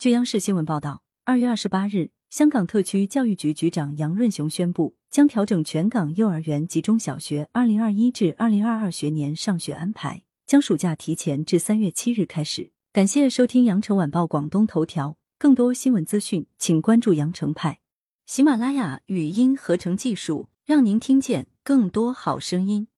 据央视新闻报道二月二十八日香港特区教育局局长杨润雄宣布将调整全港幼儿园及中小学二零二一至二零二二学年上学安排将暑假提前至三月七日开始。感谢收听羊城晚报广东头条更多新闻资讯请关注羊城派。喜马拉雅语音合成技术让您听见更多好声音。